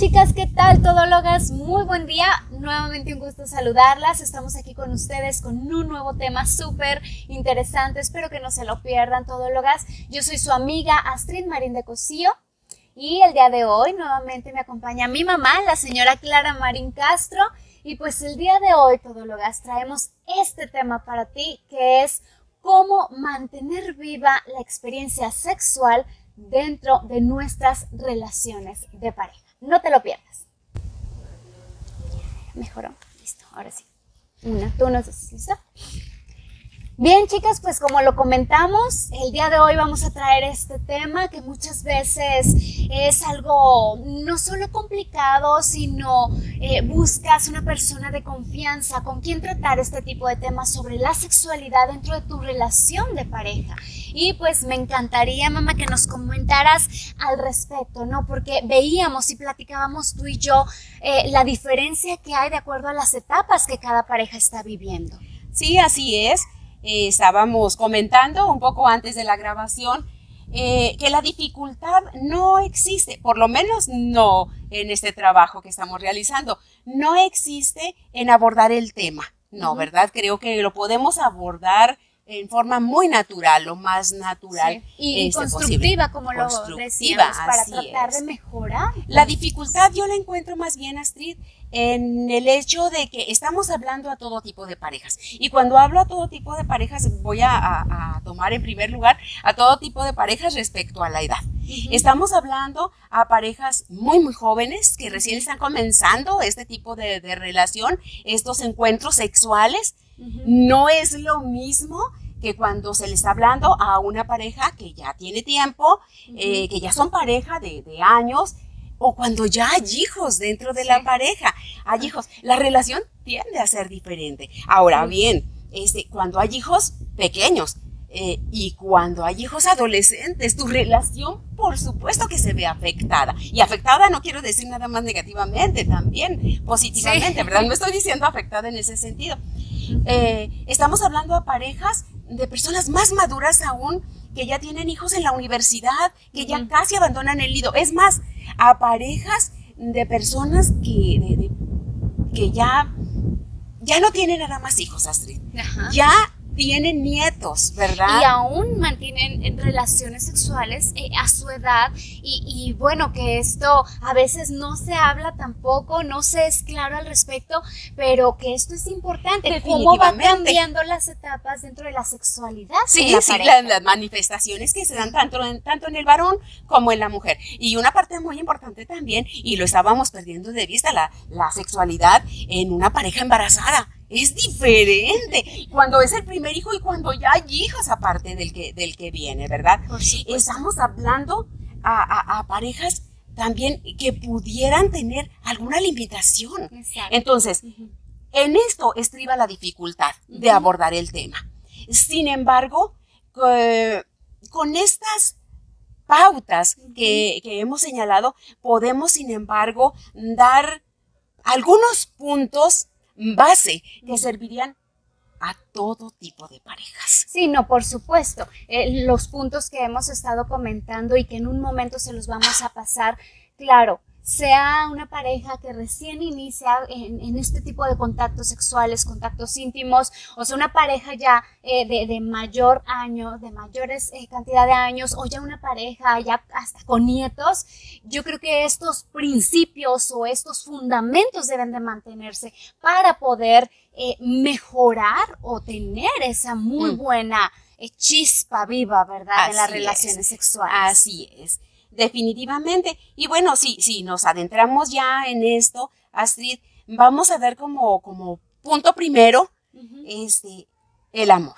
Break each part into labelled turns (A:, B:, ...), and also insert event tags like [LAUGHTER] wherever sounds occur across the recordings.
A: chicas, ¿qué tal todólogas? Muy buen día, nuevamente un gusto saludarlas. Estamos aquí con ustedes con un nuevo tema súper interesante. Espero que no se lo pierdan todólogas. Yo soy su amiga Astrid Marín de Cosío y el día de hoy nuevamente me acompaña mi mamá, la señora Clara Marín Castro. Y pues el día de hoy, todólogas, traemos este tema para ti que es cómo mantener viva la experiencia sexual dentro de nuestras relaciones de pareja. No te lo pierdas. Mejoró. Listo, ahora sí. Una, tú nos dices, ¿listo? Bien, chicas, pues como lo comentamos, el día de hoy vamos a traer este tema que muchas veces es algo no solo complicado, sino eh, buscas una persona de confianza con quien tratar este tipo de temas sobre la sexualidad dentro de tu relación de pareja. Y pues me encantaría, mamá, que nos comentaras al respecto, ¿no? Porque veíamos y platicábamos tú y yo eh, la diferencia que hay de acuerdo a las etapas que cada pareja está viviendo.
B: Sí, así es. Eh, estábamos comentando un poco antes de la grabación eh, que la dificultad no existe, por lo menos no en este trabajo que estamos realizando, no existe en abordar el tema, no, ¿verdad? Creo que lo podemos abordar en forma muy natural, lo más natural
A: y este, constructiva, como lo decíamos, para tratar de mejorar.
B: La dificultad yo la encuentro más bien, Astrid, en el hecho de que estamos hablando a todo tipo de parejas. Y cuando hablo a todo tipo de parejas, voy a, tomar en primer lugar a todo tipo de parejas respecto a la edad. Estamos hablando a parejas muy, muy jóvenes que recién están comenzando este tipo de, relación, estos encuentros sexuales. No es lo mismo que cuando se le está hablando a una pareja que ya tiene tiempo, eh, que ya son pareja de, años, o cuando ya hay hijos dentro de la pareja, hay hijos, la relación tiende a ser diferente. Ahora bien, este, cuando hay hijos pequeños eh, y cuando hay hijos adolescentes, tu relación por supuesto que se ve afectada. Y afectada no quiero decir nada más negativamente, también positivamente, ¿verdad? No estoy diciendo afectada en ese sentido. Eh, estamos hablando a parejas de personas más maduras aún, que ya tienen hijos en la universidad, que ya casi abandonan el nido. Es más, a parejas de personas que, que ya, ya no tienen nada más hijos, Astrid. Ya tienen nietos, ¿verdad?
A: Y aún mantienen relaciones sexuales eh, a su edad y, bueno, que esto a veces no se habla tampoco, no se es claro al respecto, pero que esto es importante, cómo van cambiando las etapas dentro de la sexualidad.
B: Sí, sí, las, manifestaciones que se dan tanto en, tanto en el varón como en la mujer. Y una parte muy importante también, y lo estábamos perdiendo de vista, la, la sexualidad en una pareja embarazada es diferente cuando es el primer hijo y cuando ya hay hijas aparte del que, del que viene, ¿verdad? Estamos hablando a, parejas también que pudieran tener alguna limitación. Entonces, en esto estriba la dificultad de abordar el tema. Sin embargo, con estas pautas que, que hemos señalado, podemos, sin embargo, dar algunos puntos base que servirían a todo tipo de parejas.
A: Sí, no, por supuesto. Eh, los puntos que hemos estado comentando y que en un momento se los vamos a pasar, claro, sea una pareja que recién inicia en, este tipo de contactos sexuales, contactos íntimos, o sea, una pareja ya eh, de, mayor año, de mayores eh, cantidad de años, o ya una pareja ya hasta con nietos, yo creo que estos principios o estos fundamentos deben de mantenerse para poder eh, mejorar o tener esa muy mm. buena chispa viva, ¿verdad? en las relaciones sexuales.
B: Así es definitivamente. Y bueno, si, si nos adentramos ya en esto, Astrid, vamos a ver como, como punto primero este, el amor.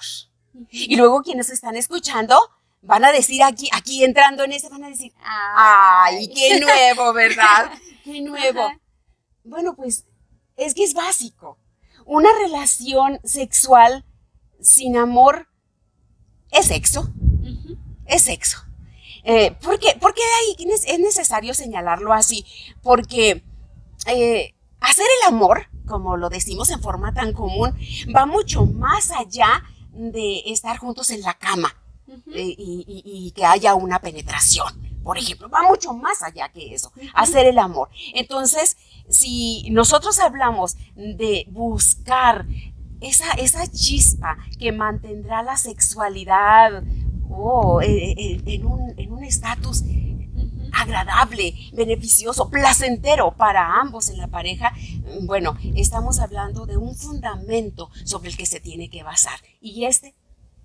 B: Y luego quienes están escuchando van a decir aquí, aquí entrando en eso, van a decir, ay, qué nuevo, ¿verdad? [LAUGHS] qué nuevo. Bueno, pues es que es básico. Una relación sexual sin amor es sexo. Es sexo. Eh, ¿por, qué, ahí es necesario señalarlo así? Porque eh, hacer el amor, como lo decimos en forma tan común, va mucho más allá de estar juntos en la cama eh, y, que haya una penetración. por ejemplo, va mucho más allá que eso, hacer el amor. Entonces, si nosotros hablamos de buscar esa, esa chispa que mantendrá la sexualidad oh, en un estatus agradable, beneficioso, placentero para ambos en la pareja, bueno, estamos hablando de un fundamento sobre el que se tiene que basar. Y este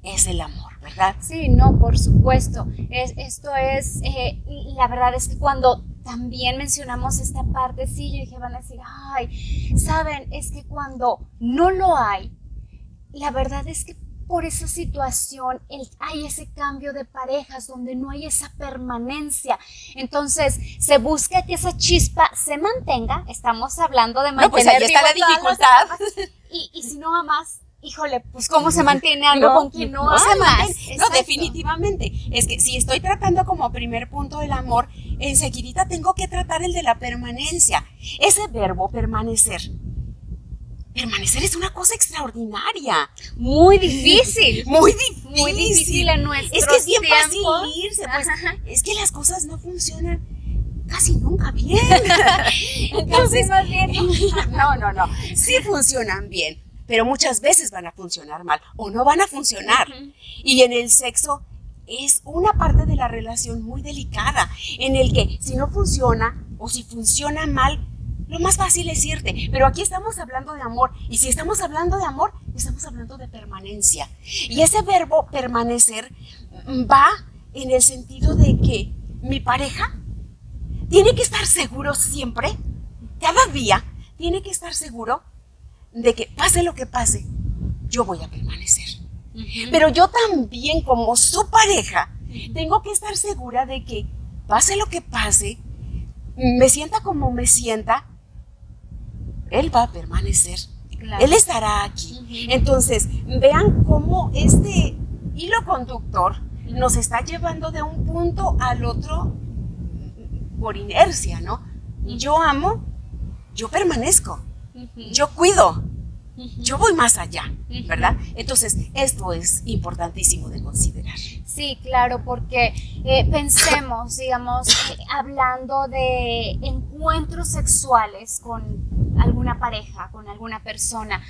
B: es el amor, ¿verdad?
A: Sí, no, por supuesto. Es, esto es, eh, la verdad es que cuando también mencionamos esta parte, sí, yo dije, van a decir, ay, saben, es que cuando no lo hay, la verdad es que por esa situación hay ese cambio de parejas donde no hay esa permanencia. Entonces, se busca que esa chispa se mantenga. Estamos hablando de mantener.
B: No, pues ahí está la dificultad.
A: Y, y si no amas, híjole, pues cómo se mantiene algo con quien no, no se
B: No, definitivamente. Es que si estoy tratando como primer punto el amor, enseguida tengo que tratar el de la permanencia. Ese verbo permanecer permanecer es una cosa extraordinaria.
A: Muy difícil. [LAUGHS]
B: Muy difícil.
A: Muy difícil en nuestro
B: Es que es bien fácil irse, pues. Es que las cosas no funcionan casi nunca bien. [LAUGHS]
A: Entonces, más bien. [LAUGHS]
B: No, no, no. Sí funcionan bien, pero muchas veces van a funcionar mal o no van a funcionar. Y en el sexo es una parte de la relación muy delicada, en el que si no funciona o si funciona mal, lo más fácil es irte, pero aquí estamos hablando de amor y si estamos hablando de amor, estamos hablando de permanencia. Y ese verbo permanecer va en el sentido de que mi pareja tiene que estar seguro siempre, cada día, tiene que estar seguro de que pase lo que pase, yo voy a permanecer. Pero yo también como su pareja, tengo que estar segura de que pase lo que pase, me sienta como me sienta, él va a permanecer. Él estará aquí. Entonces, vean cómo este hilo conductor nos está llevando de un punto al otro por inercia, ¿no? Yo amo, yo permanezco, yo cuido, yo voy más allá, ¿verdad? Entonces, esto es importantísimo de considerar.
A: Sí, claro, porque eh, pensemos, digamos, eh, hablando de encuentros sexuales con alguna pareja, con alguna persona,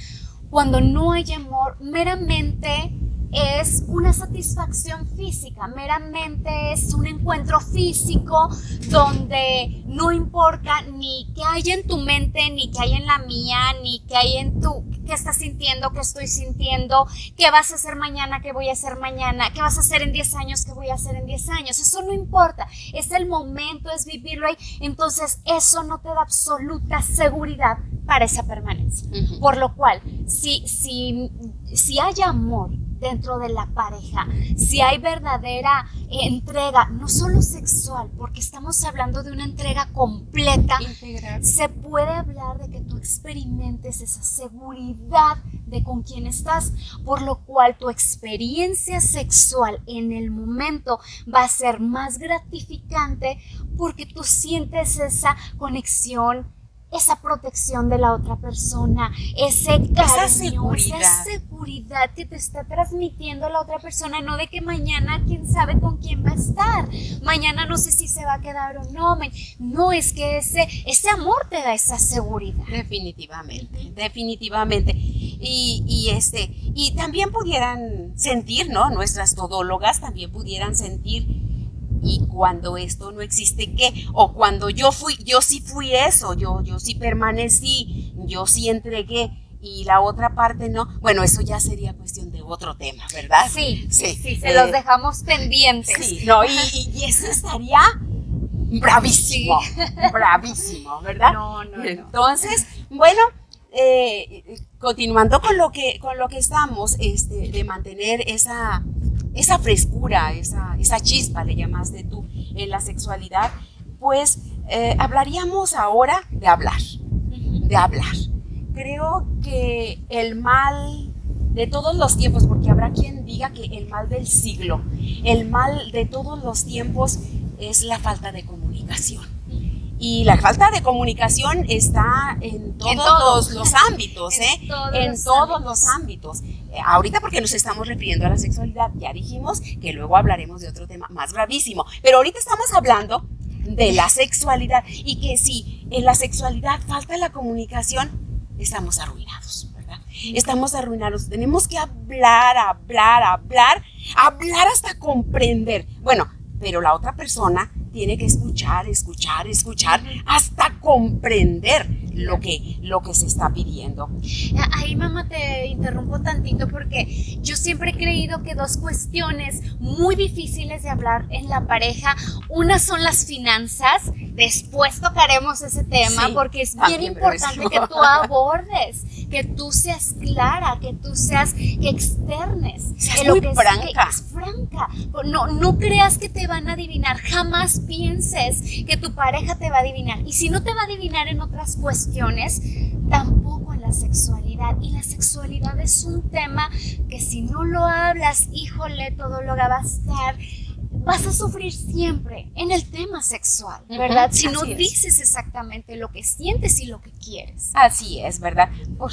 A: cuando no hay amor, meramente es una satisfacción física, meramente es un encuentro físico donde no importa ni qué hay en tu mente, ni qué hay en la mía, ni qué hay en tu, qué estás sintiendo, qué estoy sintiendo, qué vas a hacer mañana, qué voy a hacer mañana, qué vas a hacer en 10 años, qué voy a hacer en 10 años. Eso no importa, es el momento, es vivirlo ahí. Entonces eso no te da absoluta seguridad para esa permanencia. Por lo cual, si, si, si hay amor, dentro de la pareja, si hay verdadera entrega, no solo sexual, porque estamos hablando de una entrega completa, se puede hablar de que tú experimentes esa seguridad de con quién estás, por lo cual tu experiencia sexual en el momento va a ser más gratificante porque tú sientes esa conexión esa protección de la otra persona, ese cariño, esa seguridad. esa seguridad que te está transmitiendo la otra persona, no de que mañana quién sabe con quién va a estar, mañana no sé si se va a quedar o no, no es que ese, ese amor te da esa seguridad.
B: Definitivamente, definitivamente. Y, y este, y también pudieran sentir, ¿no? Nuestras todólogas también pudieran sentir y cuando esto no existe, ¿qué? O cuando yo fui, yo sí fui eso, yo, yo sí permanecí, yo sí entregué y la otra parte no. Bueno, eso ya sería cuestión de otro tema, ¿verdad?
A: Sí, sí, sí, se los eh, dejamos pendientes.
B: Sí, no, y, eso estaría bravísimo, bravísimo, ¿verdad?
A: No, no,
B: Entonces, bueno, eh, continuando con lo que, con lo que estamos, este, de mantener esa esa frescura, esa, esa chispa, le llamaste tú, en la sexualidad, pues eh, hablaríamos ahora de hablar, de hablar. Creo que el mal de todos los tiempos, porque habrá quien diga que el mal del siglo, el mal de todos los tiempos es la falta de comunicación. Y la falta de comunicación está en todos, los, ámbitos, [LAUGHS] ¿eh? en todos, los, ámbitos. Ahorita porque nos estamos refiriendo a la sexualidad, ya dijimos que luego hablaremos de otro tema más gravísimo, pero ahorita estamos hablando de la sexualidad y que si en la sexualidad falta la comunicación, estamos arruinados, ¿verdad? Estamos arruinados, tenemos que hablar, hablar, hablar, hablar hasta comprender. Bueno, pero la otra persona tiene que escuchar, escuchar, escuchar hasta comprender lo que, lo que se está pidiendo.
A: Ahí, mamá, te interrumpo tantito porque yo siempre he creído que dos cuestiones muy difíciles de hablar en la pareja, una son las finanzas, después tocaremos ese tema porque es bien importante que tú abordes, que tú seas clara, que tú seas, que externes.
B: que muy franca.
A: Es, franca. No, no creas que te van a adivinar, jamás pienses que tu pareja te va a adivinar. Y si no te va a adivinar en otras cuestiones, tampoco en la sexualidad. Y la sexualidad es un tema que si no lo hablas, híjole, todo lo va a estar vas a sufrir siempre en el tema sexual, ¿verdad? si no dices exactamente lo que sientes y lo que quieres.
B: Así es, ¿verdad? Por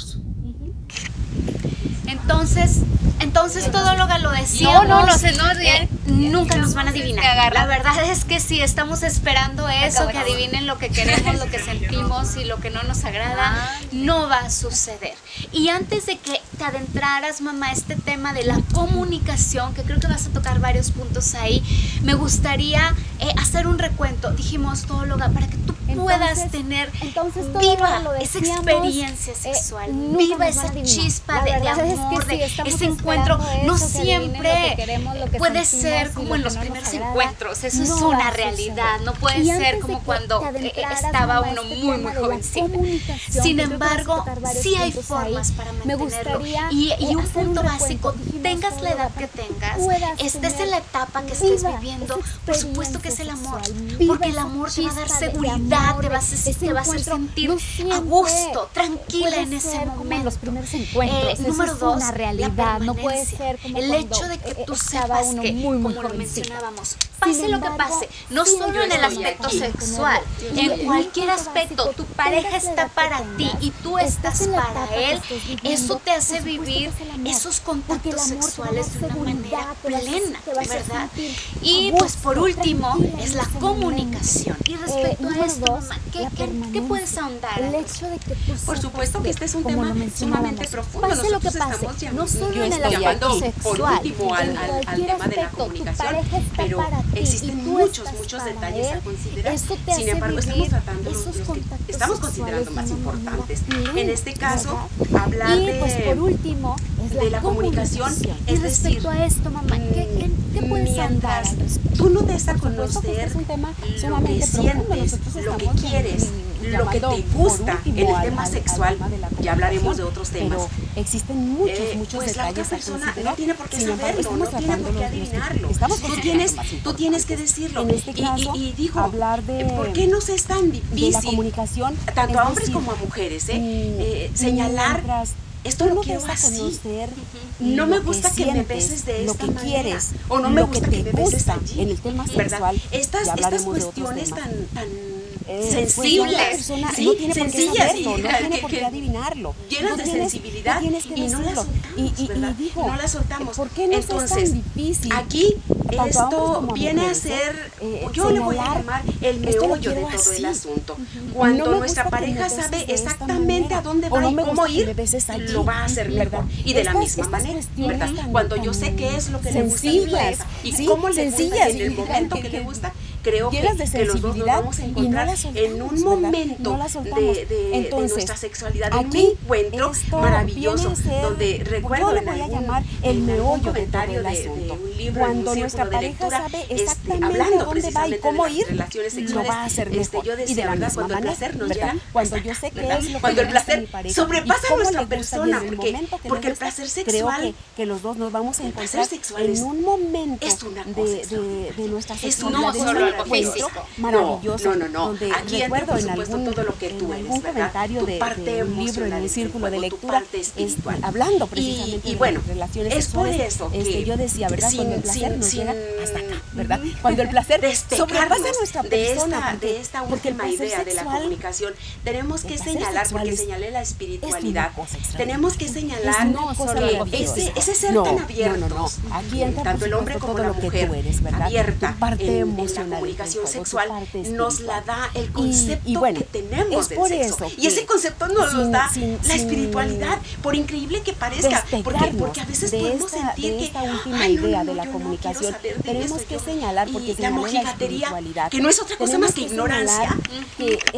A: entonces, entonces todo lo que lo decíamos.
B: No, no, no, sé, no,
A: eh, nunca nos van a adivinar. La verdad es que si estamos esperando eso, que adivinen lo que queremos, lo que [LAUGHS] sentimos y lo que no nos agrada, no va a suceder. Y antes de que te adentraras, mamá, este tema de la comunicación, que creo que vas a tocar varios puntos ahí, me gustaría eh, hacer un recuento. Dijimos todo lo para que tú puedas tener
B: entonces
A: viva esa experiencia eh, sexual, viva esa chispa de, amor, de ese encuentro. No siempre puede ser como en los primeros encuentros, eso es una realidad, no puede ser como cuando eh, estaba uno muy, muy jovencito. Sin embargo, sí hay formas para mantenerlo. Y, y un punto básico, tengas la edad que tengas, estés en la etapa que estés viviendo, por supuesto que es el amor, porque el amor te va a dar seguridad, te va a, te va a hacer sentir a gusto, tranquila en ese momento.
B: los primeros encuentros,
A: eh, número dos,
B: una realidad, no puede ser como
A: el hecho de que eh, tú sepas que, muy como lo mencionábamos, pase lo que pase, no solo en el aspecto sexual, en cualquier aspecto, tu pareja está para ti y tú estás para él, eso te hace vivir esos contactos sexuales de una manera plena, ¿verdad? Y pues por último es la comunicación. Y respecto a esto, ¿qué, qué, puedes ahondar?
C: Por supuesto que este es un tema sumamente profundo.
A: Pase lo que pase, no solo en el aspecto sexual,
C: por último al, al, al tema de la comunicación, pero existen muchos, muchos detalles a considerar. Sin embargo, estamos tratando los, los que estamos considerando más importantes. En este caso, hablar
A: de, pues, por último,
C: de la comunicación,
A: es respecto a esto, mamá, ¿qué, qué, qué puedes
C: mientras tú no des a conocer es un tema lo que sientes, lo que quieres, lo que te gusta en el tema sexual, ya hablaremos de otros temas.
B: existen muchos, eh, muchos
C: pues
B: detalles
C: la otra persona no tiene por qué saberlo, no tiene por qué adivinarlo. Tú tienes, tú tienes que decirlo.
B: En este caso,
C: y, y, dijo,
B: hablar de,
C: ¿por qué nos es tan difícil,
B: la comunicación,
C: tanto a hombres como a mujeres, eh, mm, eh señalar esto lo quiero así. No me gusta que me beses de esta
B: lo que
C: manera.
B: quieres,
C: o no me gusta que, me beses allí.
B: En el tema sexual,
C: Estas, estas cuestiones tan, tan
B: eh,
C: sensibles,
B: pues
C: ¿sí?
B: no tiene
C: sencillas,
B: por qué saberlo, no tiene por qué adivinarlo.
C: Llenas de sensibilidad y no las soltamos,
B: y, y. Y dijo,
C: no las soltamos.
B: ¿Por qué no
C: Entonces,
B: es tan difícil?
C: Aquí esto viene a ser,
B: eh,
C: yo le voy a llamar el meollo de todo
B: así.
C: el asunto. Cuando
B: No
C: nuestra
B: que
C: pareja sabe exactamente
B: manera,
C: a dónde va
B: no
C: y cómo
B: que
C: ir,
B: allí,
C: lo va a hacer mejor.
B: ¿verdad?
C: Y de la misma manera, ¿verdad? Cuando yo sé qué es lo que le gusta y cómo le gusta en el
B: y
C: momento
B: que-
C: que le
B: que- [LAUGHS]
C: gusta, creo que,
B: llenas de
C: que los dos nos vamos a
B: no
C: encontrar
B: soltamos,
C: en un momento
B: No
C: de, de- nuestra sexualidad, en un encuentro maravilloso,
B: ser-
C: donde
B: yo
C: recuerdo
B: le
C: en
B: voy a llamar el meollo
C: comentario
B: el
C: de, de
B: asunto.
C: Un libro,
B: Cuando
C: un
B: nuestra
C: de
B: pareja
C: lectura,
B: sabe
C: este,
B: exactamente
C: hablando
B: a dónde va y cómo ir,
C: relaciones
B: lo
C: sexuales,
B: va a hacer
C: este,
B: mejor. y de la
C: ¿verdad?
B: misma
C: Cuando el
B: manera,
C: placer nos
B: ¿verdad?
C: llega,
B: Cuando
C: hasta
B: yo sé
C: ¿verdad?
B: es lo que
C: Cuando el
B: gusta a
C: placer
B: mi pareja
C: sobrepasa
B: cómo
C: nuestra persona,
B: el
C: porque,
B: que
C: el placer
B: creo
C: sexual
B: que, que los dos nos vamos a
C: El
B: encontrar
C: sexual
B: en un momento
C: es una cosa
B: de, de, de nuestra
C: Es
B: sexualidad,
C: no
B: de
C: solo
B: un
C: algo
B: encuentro
C: físico.
B: maravilloso,
C: No, no, no.
B: donde
C: Aquí
B: recuerdo en algún,
C: todo lo que tú
B: en
C: eres,
B: algún
C: ¿verdad?
B: comentario de, un libro, en un círculo de lectura, este, hablando precisamente
C: y
B: de relaciones
C: es por
B: sexuales,
C: eso que
B: yo decía, ¿verdad?
C: Si
B: el placer nos llega hasta acá, ¿verdad? Cuando el placer sobrepasa nuestra persona.
C: De esta, última idea de la comunicación, tenemos que señalar, porque señalé la espiritualidad, tenemos que señalar que ese, ese ser tan abierto, tanto el hombre como la mujer, abierta en, la comunicación sexual, nos la da el concepto que tenemos del sexo. Y ese concepto nos lo da la espiritualidad, por increíble que parezca, porque, porque a veces podemos sentir que
B: esta última idea de la comunicación tenemos que señalar porque
C: la mojigatería, que no es otra cosa más que ignorancia,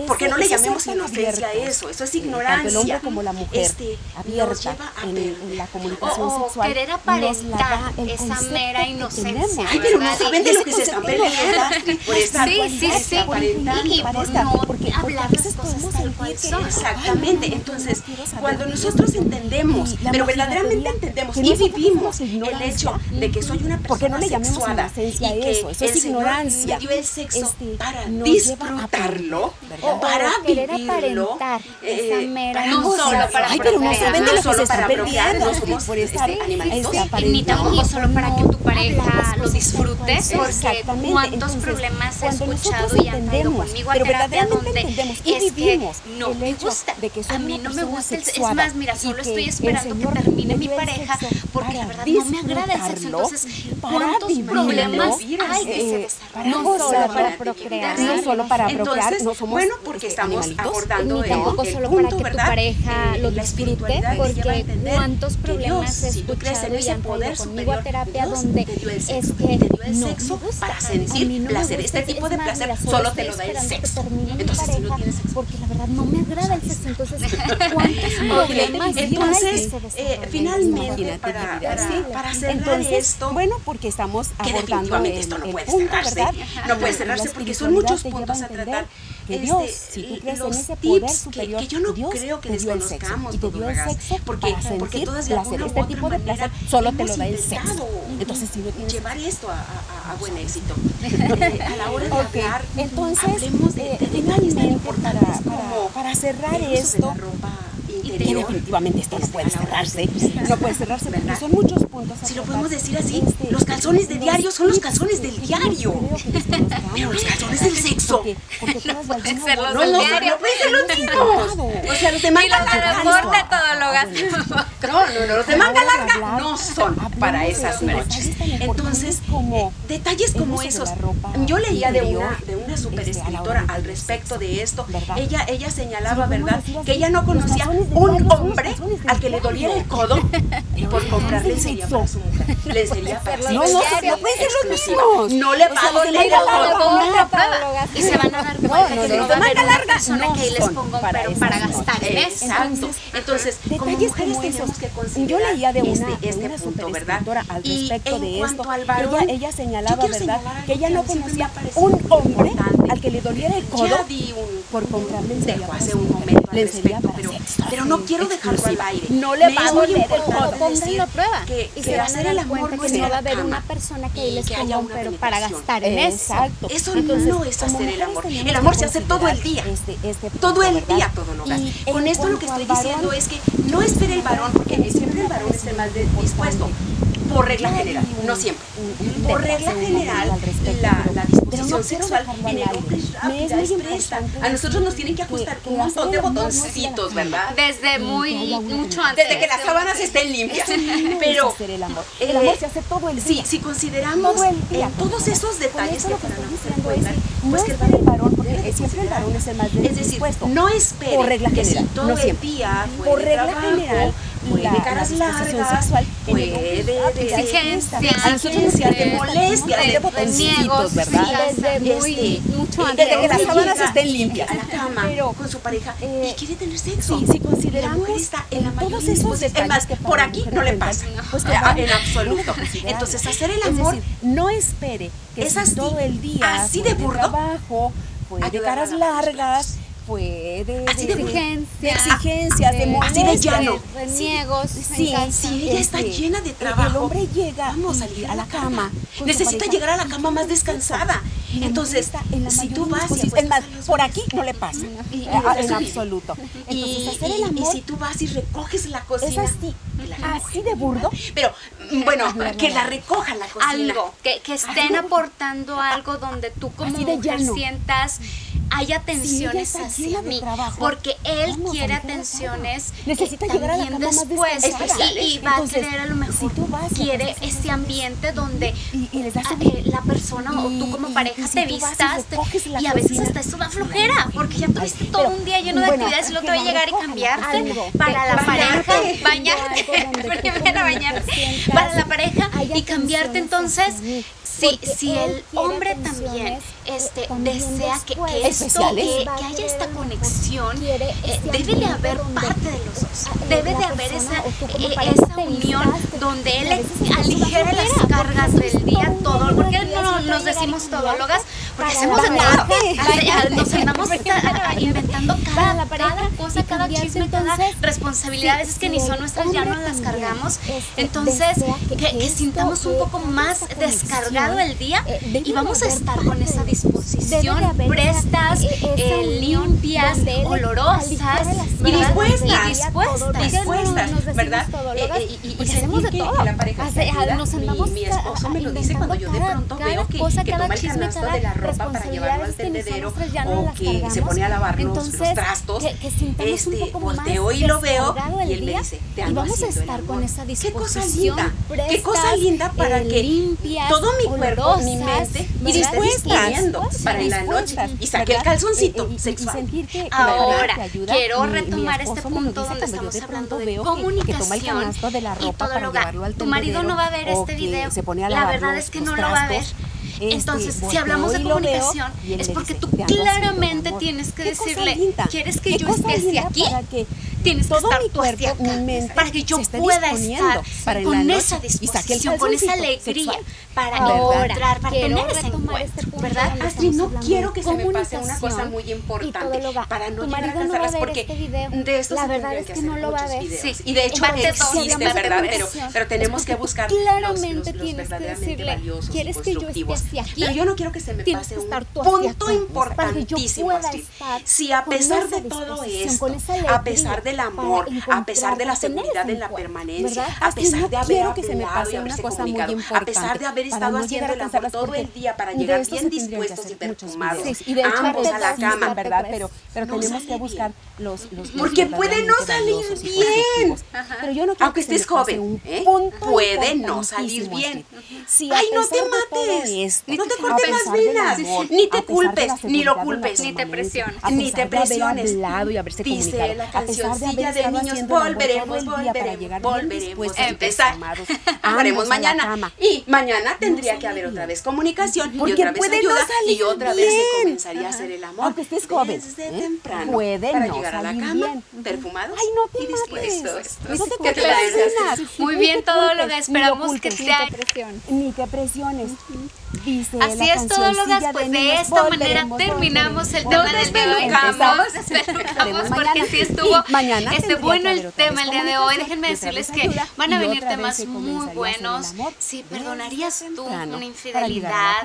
C: porque no le llamemos inocencia a eso, eso es ignorancia. Tanto
B: el hombre como la mujer este, abierta en, la comunicación sexual.
A: querer aparentar esa mera inocencia.
C: Ay, pero no saben de lo que se están peleando.
A: Sí, sí, sí. Y por no hablar las cosas tal cual
C: Exactamente. Entonces, cuando nosotros entendemos, pero verdaderamente entendemos y vivimos el hecho de que soy una persona no le sexuada y que eso, eso es ignorancia. me dio el sexo este, para disfrutarlo, para vivirlo,
A: eh,
C: para no solo para
B: Ay, pero no saben de lo que se está perdiendo.
C: No somos por este, animalitos.
A: Ni tampoco solo para que tu pareja lo disfrutes, porque cuántos problemas he escuchado y han traído conmigo a terapia donde es que no me gusta, a mí no me gusta, es más, mira, solo estoy esperando que termine mi pareja porque la verdad no me agrada el sexo, entonces ¿cuántos problemas hay que se desarrollan?
B: No solo para procrear, no solo para procrear, no somos
C: bueno porque estamos abordando
A: ni tampoco solo para que tu pareja lo disfrute, porque cuántos problemas he escuchado y han traído conmigo a terapia donde es que no
C: sexo para sentir placer, este tipo de placer solo te lo da el sexo. Entonces si no tienes sexo,
A: porque la verdad no me agrada el sexo, entonces [LAUGHS] ¿cuántos problemas
C: entonces eh, finalmente para, para, cerrar esto
B: bueno porque estamos abordando
C: el, esto no puede cerrarse. no puede cerrarse porque son muchos puntos a tratar
B: que Dios, este, si tú crees en ese poder superior,
C: que, yo no
B: Dios
C: creo que
B: te dio el sexo y te dio el sexo
C: porque,
B: para sentir
C: porque todas de
B: placer. Este tipo de placer solo te lo da el sexo. Entonces, si no tienes
C: llevar esto a, a, a buen éxito, [LAUGHS] eh, a la hora de okay. hablar,
B: entonces,
C: hablemos de,
B: eh, de finalmente para, para, para cerrar esto, que definitivamente esto no puede cerrarse, no puede cerrarse porque son muchos.
C: Si lo podemos decir así, los calzones de diario son los calzones del diario. [LAUGHS] Pero los calzones del sexo.
A: Porque [LAUGHS] no pueden ser los del
C: no,
A: diario.
C: No pueden ser los mismos. O sea, los de manga larga.
A: No,
C: no, no, los de manga larga no son para esas fechas. Entonces, detalles como esos. Yo leía de una, de una super escritora al respecto de esto. Ella, ella señalaba, ¿verdad?, que ella no conocía un hombre al que le doliera el codo [LAUGHS] y por comprarle lencería mujer. Lencería para su
B: No, no, no pueden ser los mismos.
C: No le doler el.
A: Y se van a dar cuenta que no va a haber una persona que les ponga para gastar en eso.
C: Exacto. Entonces, como mujeres tenemos que considerar
B: Yo leía de una,
C: este, este
B: una
C: punto, ¿verdad?
B: al respecto de esto. Ella, señalaba, ¿verdad? Que ella no conocía un hombre al que le doliera el codo por comprar lencería
C: hace un momento al respecto, pero, pero no quiero dejarlo al aire.
B: No le va a doler el.
A: Pongan la prueba.
C: Que,
A: y se van a dar cuenta que no va a haber una persona que les ponga un pero para gastar en eso.
B: Exacto.
C: Eso no es hacer el amor. El amor se hace todo el día. Todo el día, todo lo gas. Con esto lo que estoy diciendo es que no espere el varón, porque siempre el varón es el más dispuesto por regla general, no siempre. Por regla general, la, la disposición sexual en el hombre es rápida, es presta. A nosotros nos tienen que ajustar un montón de botoncitos, ¿verdad?
A: Desde muy, mucho antes.
C: Desde que las sábanas estén limpias. Pero
B: el amor. El amor se hace todo el día.
C: Si consideramos en todos esos detalles que para la mujer pueden dar,
B: pues que el varón, porque siempre el varón es el más.
C: Es decir, no espere
B: por regla
C: que
B: general,
C: si todo
B: no
C: el día
B: por regla
C: trabajo,
B: general la,
C: de caras
B: la
C: largas,
B: sexual
C: puede de,
A: exigencia,
B: a nosotros nos
C: de molestia,
B: de botoncitos, ¿verdad?
A: Desde muy mucho antes.
B: Desde que las sábanas estén limpias.
C: a la cama
B: Pero,
C: con su pareja
B: eh,
C: y quiere tener sexo.
B: Sí, si consideramos
C: mujer está en la
B: todos esos
C: de
B: detalles
C: más,
B: que
C: por aquí no le pasa,
B: pues
C: eh, en absoluto. [LAUGHS] Entonces hacer el amor
B: no espere que
C: es así,
B: todo el día
C: así de burdo,
B: trabajo, de caras largas, fue de,
C: Así de
B: exigencias, de,
A: de-
B: molestias,
C: así de llano.
A: Reniegos.
B: Sí.
C: Si ella está
B: Este,
C: llena de
B: el
C: trabajo,
B: hombre llega
C: vamos a,
B: y-
C: salir
B: a la cama.
C: Necesita llegar a la cama más descansada. Entonces, si tú vas y
B: es más, por aquí no le pasa. en absoluto.
C: Entonces, hacer el amor. Y si tú vas y recoges la cocina.
B: Es así, así de burdo.
C: Pero, bueno, que la [LAUGHS] recoja la cocina.
D: Algo, que, que estén aportando algo donde tú como mujer sientas hay atenciones hacia mí, porque él quiere atenciones
B: necesita llegar a la cama después
D: y, va a querer a lo mejor quiere ese ambiente donde eh, la persona o tú como pareja te vistas y a veces hasta eso da flojera porque ya tuviste todo un día lleno de actividades y luego te va a llegar y cambiarte para la pareja bañarte porque me a bañar para la pareja y cambiarte entonces si, si el hombre también este, desea que, que esto, que, que, haya esta conexión, eh, debe de haber parte de los dos. Debe de haber esa, eh, esa unión donde él aligere las cargas del día todo. Porque no nos decimos todólogas, porque hacemos de todo. Nos andamos inventando cada, cada cosa, cada chisme, cada responsabilidad. Es que ni son nuestras, ya no las cargamos. Entonces, que sintamos un poco más descargado el día y vamos a estar con esa disposición, prestas, eh, limpias, olorosas
C: y dispuestas, dispuestas, dispuestas, ¿verdad? Eh, eh, y, hacemos de todo. La pareja nos andamos mi, esposo me lo dice cuando yo de pronto veo que, que toma el canasto de la ropa para llevarlo al tendedero o que se pone a lavar los, trastos, este, volteo y lo veo y él me dice, te ando vamos a estar con esa disposición. Qué cosa linda, qué cosa linda para que todo mi cuerpo, mi mente, y dispuestas para la noche y saque el calzoncito sexual.
D: Ahora, quiero retomar este punto donde estamos hablando de comunicación y todo lo Tu marido no va a ver este video. La verdad es que no lo va a ver. Entonces, si hablamos de comunicación, es porque tú claramente tienes que decirle, ¿quieres que yo esté aquí? Tienes que estar tú hacia acá para que yo pueda estar para con esa disposición, con esa alegría para encontrar, para tener ese encuentro, este ¿verdad?
C: Astrid, no quiero que se me pase una cosa muy importante para no llegar a cansarlas porque este de esto
D: la verdad es que, no lo va a ver.
C: Y de hecho existe, ¿verdad? Pero, pero tenemos que buscar
D: claramente tienes que decirle, ¿quieres que yo esté aquí?
C: Pero yo no quiero que se me pase un punto importantísimo, Astrid. Si a pesar de todo esto, a pesar de amor, a pesar de la seguridad en la permanencia, a pesar de haber que se me pase una cosa muy a pesar de haber estado haciendo el amor todo el día para llegar bien dispuestos y perfumados, ambos a la cama,
B: ¿verdad? Pero, pero tenemos que buscar los, los
C: porque puede no salir bien. Pero yo no Aunque estés joven, ¿eh? puede no salir bien. Ay, no te mates, no te cortes las venas, ni te culpes, ni lo culpes,
D: ni te presiones,
C: ni te presiones. Dice la canción Día de niños, volveremos, volveremos, volveremos a empezar. Haremos mañana. Y mañana tendría que haber otra vez comunicación y otra vez ayuda y otra vez se comenzaría a hacer el amor.
B: Aunque estés joven.
C: Desde ¿eh? temprano. Puede para llegar a la cama, perfumados Ay, no te y dispuestos. No te ¿Qué te
D: Muy bien todo lo que esperamos que sea.
B: Ni te presiones. Dice
D: Así es, todólogas, pues de esta manera terminamos el tema del día de hoy. Vamos, [LAUGHS] porque así estuvo este bueno el tema el día de hoy. Déjenme decirles que van a venir temas muy buenos. Si perdonarías tú una infidelidad,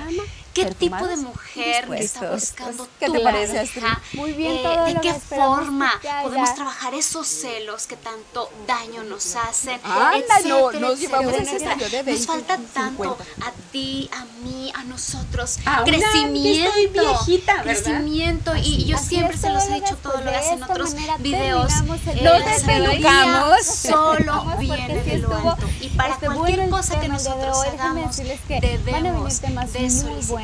D: ¿Qué tipo de mujer está buscando ¿Qué tu te parece, Muy bien, eh, ¿De qué forma podemos trabajar esos celos que tanto daño nos hacen?
B: Anda, no, nos llevamos
D: en Nos falta tanto a ti, a mí, a nosotros. crecimiento. Estoy viejita, ¿verdad? Crecimiento. Y yo siempre se los he dicho todo lo que hacen en otros videos.
B: Eh, nos despelucamos. [LAUGHS]
D: Solo viene de lo alto. Y para este cualquier cosa que nosotros hagamos, debemos de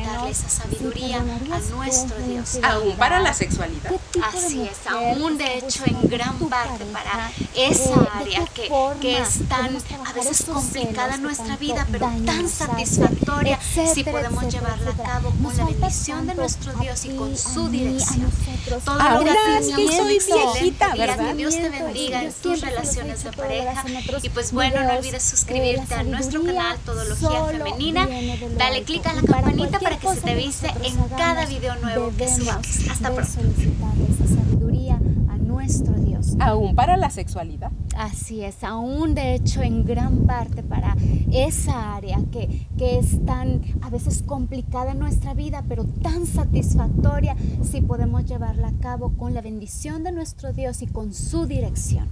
D: darle esa sabiduría a nuestro Dios.
C: Aún para la sexualidad.
D: Así es, aún de hecho en gran parte para esa área que, que es tan a veces complicada en nuestra vida, pero tan satisfactoria si podemos llevarla a cabo con la bendición de nuestro Dios y con su dirección.
B: Todo lo que soy viejita,
D: ¿verdad? Que Dios te bendiga en tus relaciones de pareja. Y pues bueno, no olvides suscribirte a nuestro canal Todología Femenina. Dale click a la campanita para que se te avise en cada video nuevo que subamos. Hasta pronto.
B: solicitarle esa sabiduría a nuestro Dios.
A: Dios.
B: Aún para la sexualidad.
A: Así es, aún de hecho en gran parte para esa área que, que es tan a veces complicada en nuestra vida, pero tan satisfactoria si podemos llevarla a cabo con la bendición de nuestro Dios y con su dirección.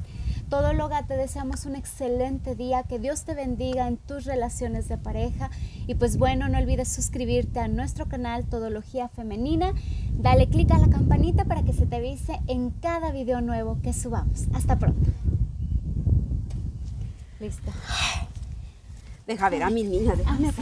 A: Todo Loga, te deseamos un excelente día, que Dios te bendiga en tus relaciones de pareja y pues bueno, no olvides suscribirte a nuestro canal Todología Femenina, dale clic a la campanita para que se te avise en cada video nuevo que subamos. Hasta pronto. Listo.
B: Deja ver a mi niña, déjame